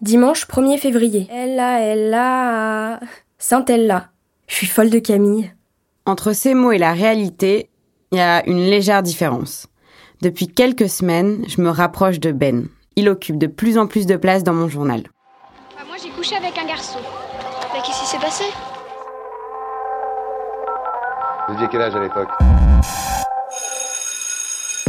Dimanche 1er février. Ella, Ella, Sainte-Ella. Je suis folle de Camille. Entre ces mots et la réalité, il y a une légère différence. Depuis quelques semaines, je me rapproche de Ben. Il occupe de plus en plus de place dans mon journal. Bah, moi, j'ai couché avec un garçon. Mais qu'est-ce qui s'est passé? Vous aviez quel âge à l'époque?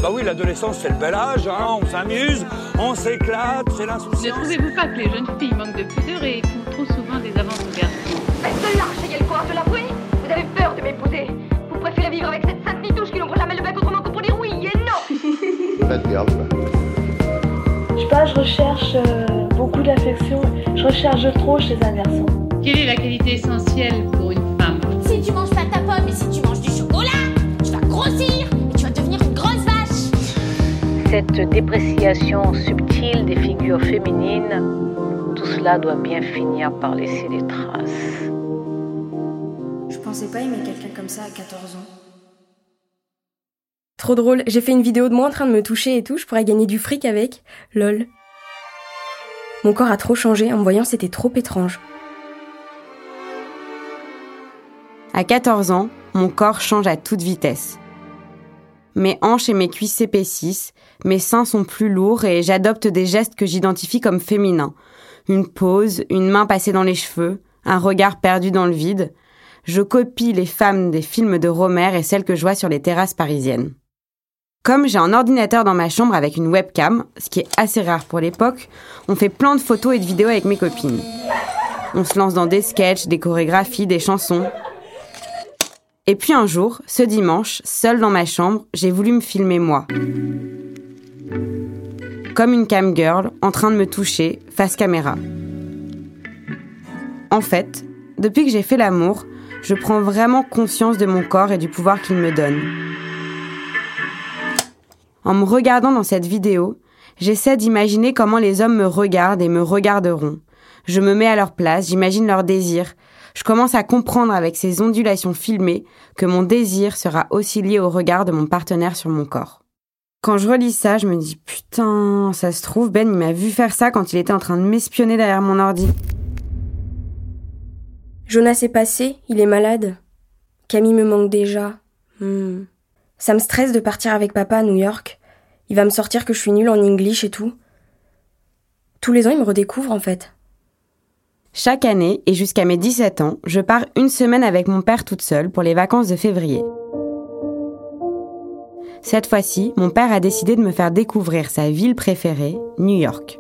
Bah oui, l'adolescence, c'est le bel âge, hein, on s'amuse, on s'éclate, c'est Ne l'insouciance. trouvez-vous pas que les jeunes filles manquent de pudeur et font trop souvent des avances aux garçons? Mais cela, j'ai le courage de l'avouer Vous avez peur de m'épouser Vous préférez vivre avec cette sainte nitouche qui n'ouvre jamais le bec autrement que pour dire oui et non Pas de garde, quoi. Je sais pas, je recherche euh, beaucoup d'affection. Je recherche trop chez un garçon. Quelle est la qualité essentielle pour une Cette dépréciation subtile des figures féminines, tout cela doit bien finir par laisser des traces. Je pensais pas aimer quelqu'un comme ça à 14 ans. Trop drôle, j'ai fait une vidéo de moi en train de me toucher et tout, je pourrais gagner du fric avec. Lol. Mon corps a trop changé, en me voyant c'était trop étrange. À 14 ans, mon corps change à toute vitesse. Mes hanches et mes cuisses s'épaississent, mes seins sont plus lourds et j'adopte des gestes que j'identifie comme féminins. Une pose, une main passée dans les cheveux, un regard perdu dans le vide. Je copie les femmes des films de Romer et celles que je vois sur les terrasses parisiennes. Comme j'ai un ordinateur dans ma chambre avec une webcam, ce qui est assez rare pour l'époque, on fait plein de photos et de vidéos avec mes copines. On se lance dans des sketchs, des chorégraphies, des chansons. Et puis un jour, ce dimanche, seule dans ma chambre, j'ai voulu me filmer moi. Comme une cam girl, en train de me toucher, face caméra. En fait, depuis que j'ai fait l'amour, je prends vraiment conscience de mon corps et du pouvoir qu'il me donne. En me regardant dans cette vidéo, j'essaie d'imaginer comment les hommes me regardent et me regarderont. Je me mets à leur place, j'imagine leurs désirs. Je commence à comprendre avec ces ondulations filmées que mon désir sera aussi lié au regard de mon partenaire sur mon corps. Quand je relis ça, je me dis putain, ça se trouve, Ben il m'a vu faire ça quand il était en train de m'espionner derrière mon ordi. Jonas est passé, il est malade. Camille me manque déjà. Hmm. Ça me stresse de partir avec papa à New York. Il va me sortir que je suis nulle en English et tout. Tous les ans, il me redécouvre en fait. Chaque année, et jusqu'à mes 17 ans, je pars une semaine avec mon père toute seule pour les vacances de février. Cette fois-ci, mon père a décidé de me faire découvrir sa ville préférée, New York.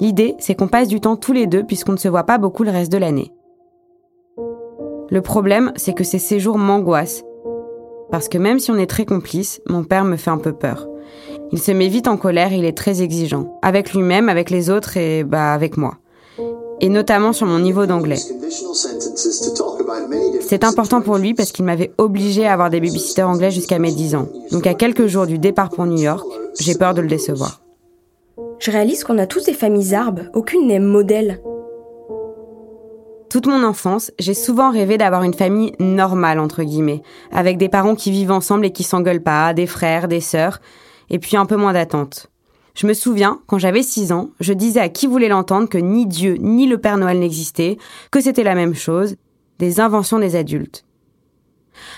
L'idée, c'est qu'on passe du temps tous les deux puisqu'on ne se voit pas beaucoup le reste de l'année. Le problème, c'est que ces séjours m'angoissent. Parce que même si on est très complice, mon père me fait un peu peur. Il se met vite en colère il est très exigeant. Avec lui-même, avec les autres et bah avec moi. Et notamment sur mon niveau d'anglais. C'est important pour lui parce qu'il m'avait obligé à avoir des babysitters anglais jusqu'à mes 10 ans. Donc à quelques jours du départ pour New York, j'ai peur de le décevoir. Je réalise qu'on a tous des familles arbres, aucune n'est modèle. Toute mon enfance, j'ai souvent rêvé d'avoir une famille normale, entre guillemets, avec des parents qui vivent ensemble et qui s'engueulent pas, des frères, des sœurs, et puis un peu moins d'attente. Je me souviens, quand j'avais 6 ans, je disais à qui voulait l'entendre que ni Dieu ni le Père Noël n'existaient, que c'était la même chose, des inventions des adultes.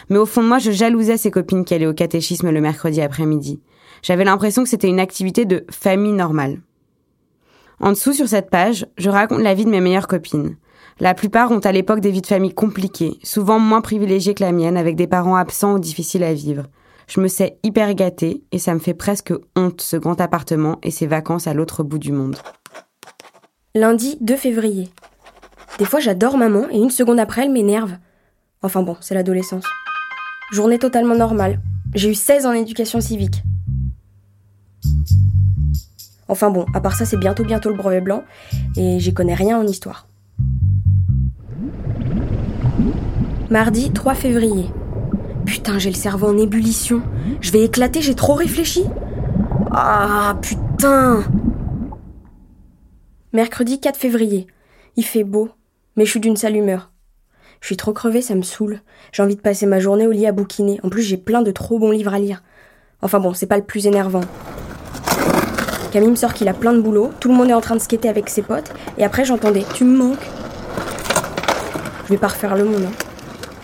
Mais au fond de moi, je jalousais ces copines qui allaient au catéchisme le mercredi après-midi. J'avais l'impression que c'était une activité de famille normale. En dessous, sur cette page, je raconte la vie de mes meilleures copines. La plupart ont à l'époque des vies de famille compliquées, souvent moins privilégiées que la mienne, avec des parents absents ou difficiles à vivre. Je me sais hyper gâtée et ça me fait presque honte ce grand appartement et ces vacances à l'autre bout du monde. Lundi 2 février. Des fois j'adore maman et une seconde après elle m'énerve. Enfin bon, c'est l'adolescence. Journée totalement normale. J'ai eu 16 en éducation civique. Enfin bon, à part ça, c'est bientôt bientôt le brevet blanc, et j'y connais rien en histoire. Mardi 3 février. Putain, j'ai le cerveau en ébullition. Je vais éclater, j'ai trop réfléchi. Ah, putain Mercredi 4 février. Il fait beau, mais je suis d'une sale humeur. Je suis trop crevée, ça me saoule. J'ai envie de passer ma journée au lit à bouquiner. En plus, j'ai plein de trop bons livres à lire. Enfin bon, c'est pas le plus énervant. Camille me sort qu'il a plein de boulot, tout le monde est en train de skater avec ses potes, et après j'entendais Tu me manques Je vais pas refaire le monde. Hein.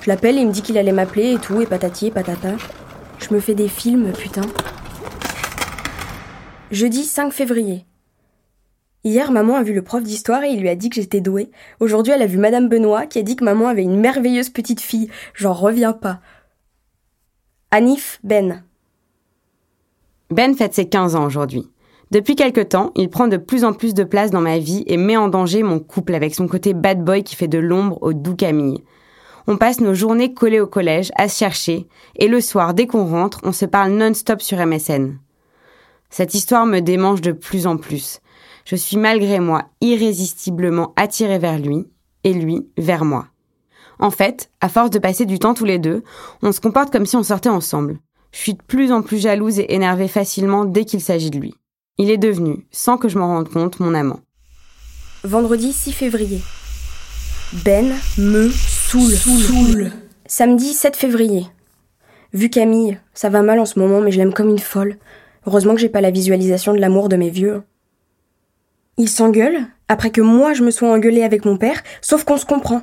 Je l'appelle et il me dit qu'il allait m'appeler et tout, et patati et patata. Je me fais des films, putain. Jeudi 5 février. Hier, maman a vu le prof d'histoire et il lui a dit que j'étais douée. Aujourd'hui, elle a vu Madame Benoît qui a dit que maman avait une merveilleuse petite fille. J'en reviens pas. Anif Ben. Ben fête ses 15 ans aujourd'hui. Depuis quelque temps, il prend de plus en plus de place dans ma vie et met en danger mon couple avec son côté bad boy qui fait de l'ombre au doux Camille. On passe nos journées collées au collège, à se chercher, et le soir, dès qu'on rentre, on se parle non-stop sur MSN. Cette histoire me démange de plus en plus. Je suis malgré moi irrésistiblement attirée vers lui, et lui vers moi. En fait, à force de passer du temps tous les deux, on se comporte comme si on sortait ensemble. Je suis de plus en plus jalouse et énervée facilement dès qu'il s'agit de lui. Il est devenu, sans que je m'en rende compte, mon amant. Vendredi 6 février. Ben me saoule. Samedi 7 février. Vu Camille, ça va mal en ce moment, mais je l'aime comme une folle. Heureusement que j'ai pas la visualisation de l'amour de mes vieux. Il s'engueule, après que moi je me sois engueulée avec mon père, sauf qu'on se comprend.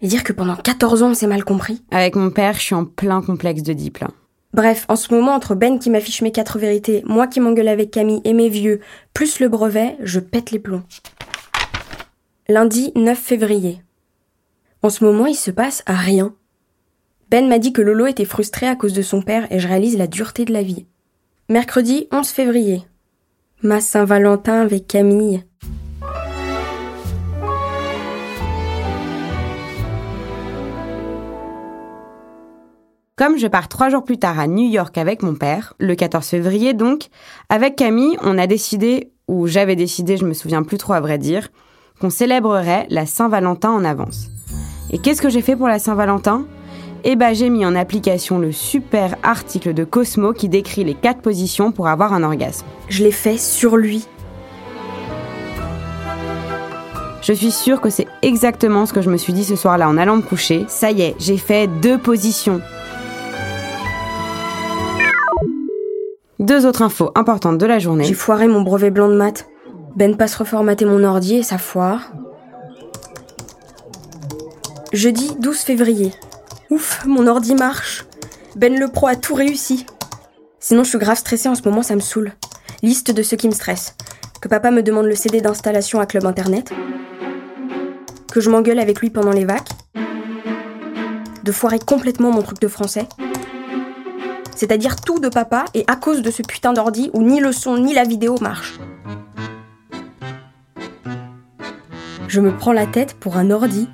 Et dire que pendant 14 ans on s'est mal compris. Avec mon père, je suis en plein complexe de diplôme. Bref, en ce moment, entre Ben qui m'affiche mes quatre vérités, moi qui m'engueule avec Camille et mes vieux, plus le brevet, je pète les plombs. Lundi 9 février. En ce moment, il se passe rien. Ben m'a dit que Lolo était frustré à cause de son père et je réalise la dureté de la vie. Mercredi 11 février. Ma Saint-Valentin avec Camille. Comme je pars trois jours plus tard à New York avec mon père, le 14 février donc, avec Camille, on a décidé, ou j'avais décidé, je me souviens plus trop à vrai dire, qu'on célébrerait la Saint-Valentin en avance. Et qu'est-ce que j'ai fait pour la Saint-Valentin? Eh ben j'ai mis en application le super article de Cosmo qui décrit les quatre positions pour avoir un orgasme. Je l'ai fait sur lui. Je suis sûre que c'est exactement ce que je me suis dit ce soir-là en allant me coucher. Ça y est, j'ai fait deux positions. Deux autres infos importantes de la journée. J'ai foiré mon brevet blanc de maths. Ben passe reformater mon ordi et ça foire. Jeudi 12 février. Ouf, mon ordi marche. Ben le pro a tout réussi. Sinon, je suis grave stressée en ce moment, ça me saoule. Liste de ce qui me stresse. Que papa me demande le CD d'installation à Club Internet. Que je m'engueule avec lui pendant les vacs. De foirer complètement mon truc de français c'est-à-dire tout de papa, et à cause de ce putain d'ordi où ni le son ni la vidéo marchent. Je me prends la tête pour un ordi.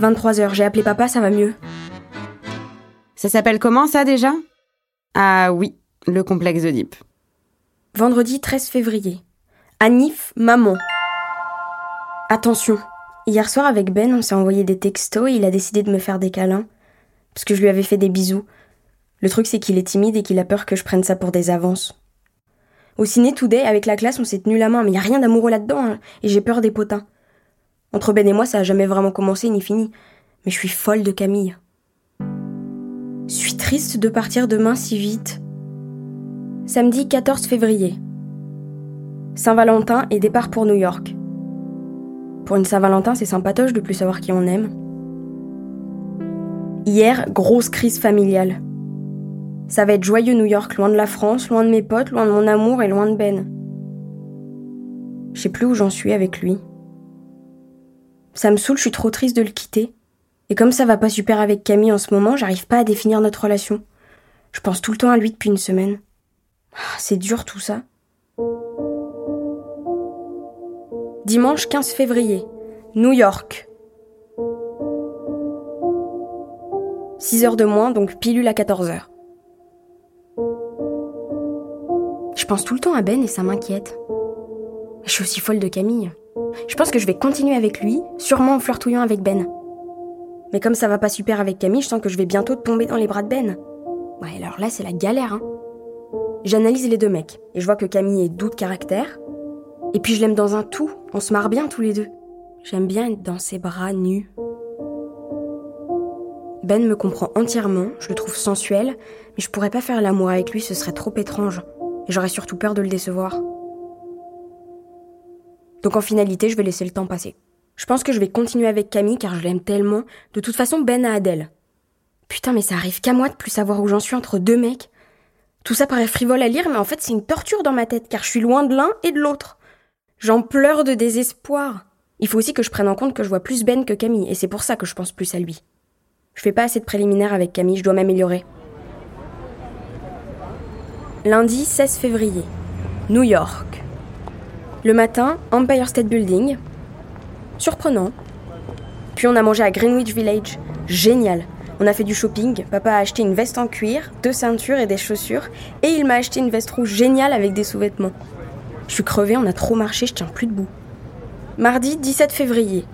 23h, j'ai appelé papa, ça va mieux. Ça s'appelle comment ça déjà? Ah oui, le complexe d'Oedipe. Vendredi 13 février. Anif, maman. Attention, hier soir avec Ben, on s'est envoyé des textos et il a décidé de me faire des câlins parce que je lui avais fait des bisous. Le truc, c'est qu'il est timide et qu'il a peur que je prenne ça pour des avances. Au ciné Today, avec la classe, on s'est tenu la main, mais y a rien d'amoureux là-dedans, hein, et j'ai peur des potins. Entre Ben et moi, ça a jamais vraiment commencé ni fini, mais je suis folle de Camille. Je suis triste de partir demain si vite. Samedi 14 février. Saint-Valentin et départ pour New York. Pour une Saint-Valentin, c'est sympatoche de plus savoir qui on aime. Hier, grosse crise familiale. Ça va être joyeux New York, loin de la France, loin de mes potes, loin de mon amour et loin de Ben. Je sais plus où j'en suis avec lui. Ça me saoule, je suis trop triste de le quitter. Et comme ça va pas super avec Camille en ce moment, j'arrive pas à définir notre relation. Je pense tout le temps à lui depuis une semaine. Ah, c'est dur tout ça. Dimanche 15 février. New York. 6 heures de moins, donc pilule à 14 heures. Je pense tout le temps à Ben et ça m'inquiète. Je suis aussi folle de Camille. Je pense que je vais continuer avec lui, sûrement en flirtouillant avec Ben. Mais comme ça va pas super avec Camille, je sens que je vais bientôt tomber dans les bras de Ben. Ouais, alors là, c'est la galère, hein. J'analyse les deux mecs, et je vois que Camille est doux de caractère. Et puis je l'aime dans un tout, on se marre bien tous les deux. J'aime bien être dans ses bras nus. Ben me comprend entièrement, je le trouve sensuel, mais je pourrais pas faire l'amour avec lui, ce serait trop étrange. Et j'aurais surtout peur de le décevoir. Donc en finalité, je vais laisser le temps passer. Je pense que je vais continuer avec Camille car je l'aime tellement. De toute façon, Ben a Adèle. Putain, mais ça arrive qu'à moi de plus savoir où j'en suis entre deux mecs. Tout ça paraît frivole à lire, mais en fait c'est une torture dans ma tête car je suis loin de l'un et de l'autre. J'en pleure de désespoir. Il faut aussi que je prenne en compte que je vois plus Ben que Camille, et c'est pour ça que je pense plus à lui. Je fais pas assez de préliminaires avec Camille, je dois m'améliorer. Lundi 16 février. New York. Le matin, Empire State Building. Surprenant. Puis on a mangé à Greenwich Village. Génial. On a fait du shopping. Papa a acheté une veste en cuir, deux ceintures et des chaussures. Et il m'a acheté une veste rouge géniale avec des sous-vêtements. Je suis crevée, on a trop marché, je tiens plus debout. Mardi 17 février.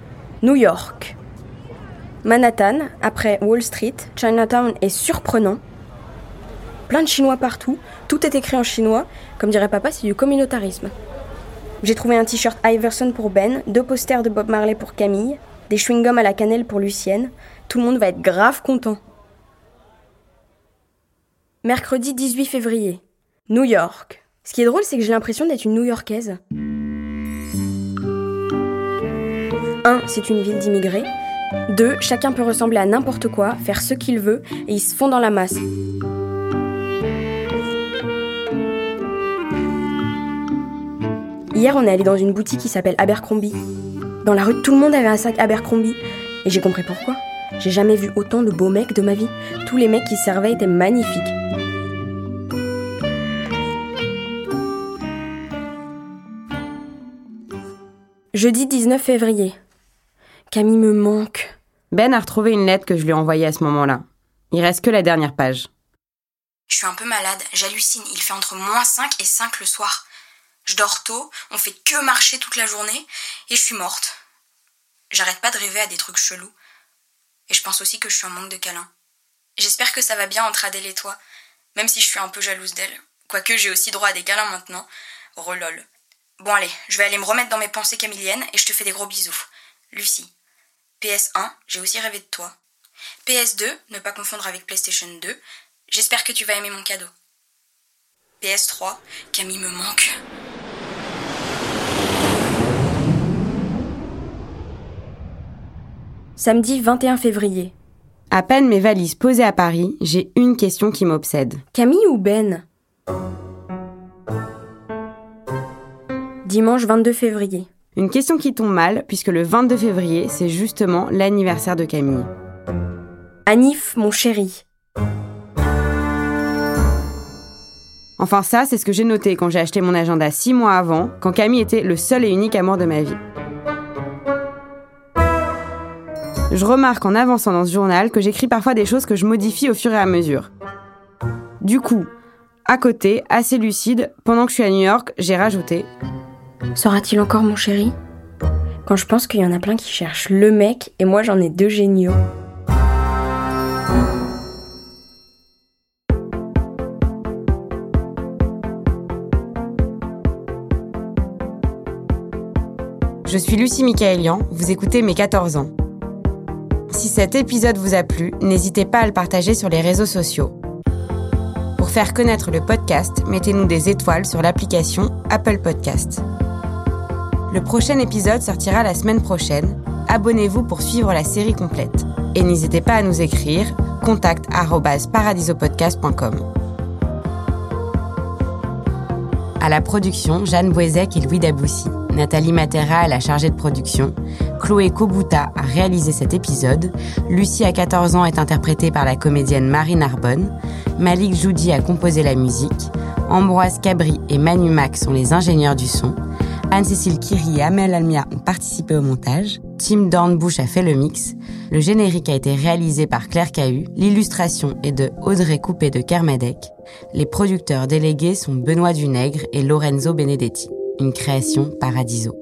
New York. Manhattan, après Wall Street, Chinatown est surprenant. Plein de Chinois partout, tout est écrit en chinois. Comme dirait papa, c'est du communautarisme. J'ai trouvé un t-shirt Iverson pour Ben, deux posters de Bob Marley pour Camille, des chewing-gums à la cannelle pour Lucienne. Tout le monde va être grave content. Mercredi 18 février. New York. Ce qui est drôle, c'est que j'ai l'impression d'être une New-Yorkaise. 1. C'est une ville d'immigrés. 2. Chacun peut ressembler à n'importe quoi, faire ce qu'il veut, et ils se font dans la masse. Hier, on est allé dans une boutique qui s'appelle Abercrombie. Dans la rue, tout le monde avait un sac Abercrombie. Et j'ai compris pourquoi. J'ai jamais vu autant de beaux mecs de ma vie. Tous les mecs qui servaient étaient magnifiques. Jeudi 19 février. Camille me manque. Ben a retrouvé une lettre que je lui ai envoyée à ce moment-là. Il reste que la dernière page. Je suis un peu malade, j'hallucine. Il fait entre moins 5 et 5 le soir. Je dors tôt, on fait que marcher toute la journée, et je suis morte. J'arrête pas de rêver à des trucs chelous. Et je pense aussi que je suis en manque de câlins. J'espère que ça va bien entre Adèle et toi, même si je suis un peu jalouse d'elle. Quoique j'ai aussi droit à des câlins maintenant. Relol. Bon allez, je vais aller me remettre dans mes pensées camiliennes et je te fais des gros bisous. Lucie. PS1, j'ai aussi rêvé de toi. PS2, ne pas confondre avec PlayStation 2. J'espère que tu vas aimer mon cadeau. PS3, Camille me manque. Samedi 21 février. À peine mes valises posées à Paris, j'ai une question qui m'obsède. Camille ou Ben? Dimanche 22 février. Une question qui tombe mal, puisque le 22 février, c'est justement l'anniversaire de Camille. Anif, mon chéri. Enfin ça, c'est ce que j'ai noté quand j'ai acheté mon agenda six mois avant, quand Camille était le seul et unique amour de ma vie. Je remarque en avançant dans ce journal que j'écris parfois des choses que je modifie au fur et à mesure. Du coup, à côté, assez lucide, pendant que je suis à New York, j'ai rajouté Sera-t-il encore mon chéri? Quand je pense qu'il y en a plein qui cherchent le mec et moi j'en ai deux géniaux. Je suis Lucie Michaelian, vous écoutez Mes 14 ans. Si cet épisode vous a plu, n'hésitez pas à le partager sur les réseaux sociaux. Pour faire connaître le podcast, mettez-nous des étoiles sur l'application Apple Podcast. Le prochain épisode sortira la semaine prochaine. Abonnez-vous pour suivre la série complète. Et n'hésitez pas à nous écrire contact@paradisopodcast.com. À la production, Jeanne Boisec et Louis Daboussi. Nathalie Matera est la chargée de production. Chloé Kobuta a réalisé cet épisode. Lucie, à 14 ans, est interprétée par la comédienne Marie Narbonne. Malik Joudi a composé la musique. Ambroise Cabri et Manu Mac sont les ingénieurs du son. Anne-Cécile Kiri et Amel Almia ont participé au montage. Tim Dornbush a fait le mix. Le générique a été réalisé par Claire Cahu. L'illustration est de Audrey Coupé de Kermadec. Les producteurs délégués sont Benoît Dunègre et Lorenzo Benedetti. Une création Paradiso.